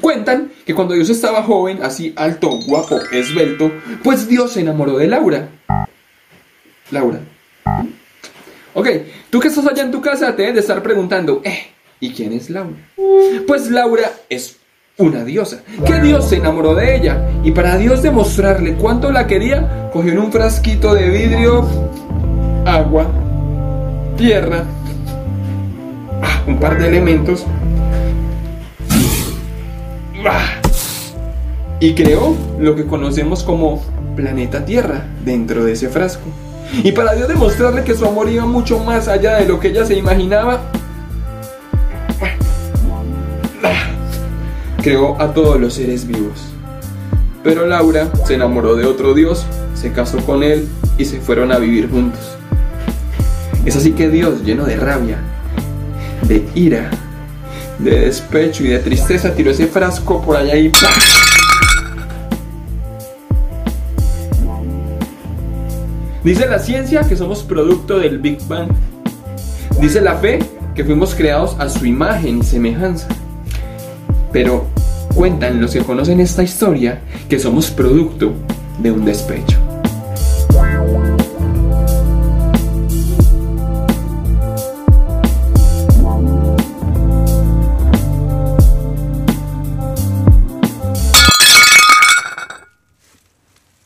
Cuentan que cuando Dios estaba joven, así alto, guapo, esbelto, pues Dios se enamoró de Laura. Laura. Ok, tú que estás allá en tu casa te debes de estar preguntando, eh, ¿y quién es Laura? Pues Laura es una diosa, que Dios se enamoró de ella y para Dios demostrarle cuánto la quería, cogió en un frasquito de vidrio agua, tierra, ah, un par de elementos y creó lo que conocemos como planeta Tierra dentro de ese frasco. Y para Dios demostrarle que su amor iba mucho más allá de lo que ella se imaginaba, creó a todos los seres vivos. Pero Laura se enamoró de otro Dios, se casó con él y se fueron a vivir juntos. Es así que Dios, lleno de rabia, de ira, de despecho y de tristeza, tiró ese frasco por allá y Dice la ciencia que somos producto del Big Bang. Dice la fe que fuimos creados a su imagen y semejanza. Pero cuentan los que conocen esta historia que somos producto de un despecho.